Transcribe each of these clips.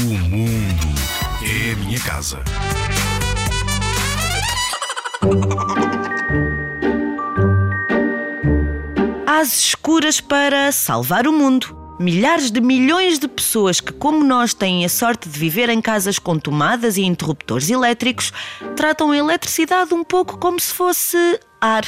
O mundo é a minha casa. Às escuras para salvar o mundo. Milhares de milhões de pessoas que, como nós, têm a sorte de viver em casas com tomadas e interruptores elétricos, tratam a eletricidade um pouco como se fosse ar.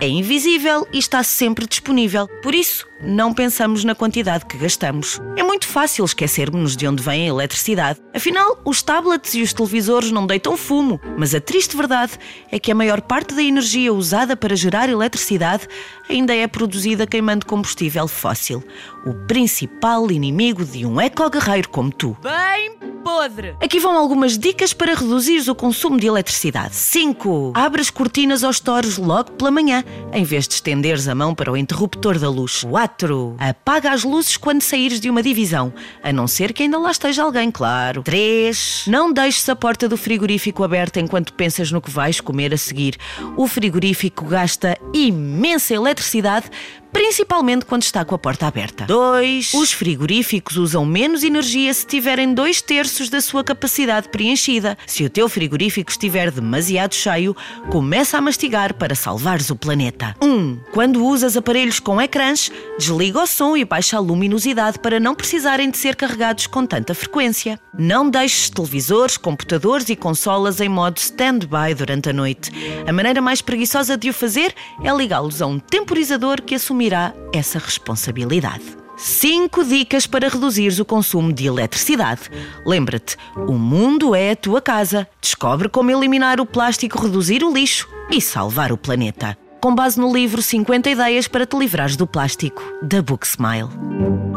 É invisível e está sempre disponível. Por isso, não pensamos na quantidade que gastamos. É muito fácil esquecermos de onde vem a eletricidade. Afinal, os tablets e os televisores não deitam fumo, mas a triste verdade é que a maior parte da energia usada para gerar eletricidade ainda é produzida queimando combustível fóssil, o principal inimigo de um eco-guerreiro como tu. Podre. Aqui vão algumas dicas para reduzir o consumo de eletricidade. 5. Abre as cortinas aos toros logo pela manhã, em vez de estenderes a mão para o interruptor da luz. 4. Apaga as luzes quando saíres de uma divisão, a não ser que ainda lá esteja alguém, claro. 3. Não deixes a porta do frigorífico aberta enquanto pensas no que vais comer a seguir. O frigorífico gasta imensa eletricidade principalmente quando está com a porta aberta. 2. Os frigoríficos usam menos energia se tiverem dois terços da sua capacidade preenchida. Se o teu frigorífico estiver demasiado cheio, começa a mastigar para salvares o planeta. 1. Um, quando usas aparelhos com ecrãs, desliga o som e baixa a luminosidade para não precisarem de ser carregados com tanta frequência. Não deixes televisores, computadores e consolas em modo stand-by durante a noite. A maneira mais preguiçosa de o fazer é ligá-los a um temporizador que assumirá essa responsabilidade. 5 dicas para reduzires o consumo de eletricidade. Lembra-te, o mundo é a tua casa. Descobre como eliminar o plástico, reduzir o lixo e salvar o planeta. Com base no livro 50 ideias para te livrares do plástico, da Book Smile.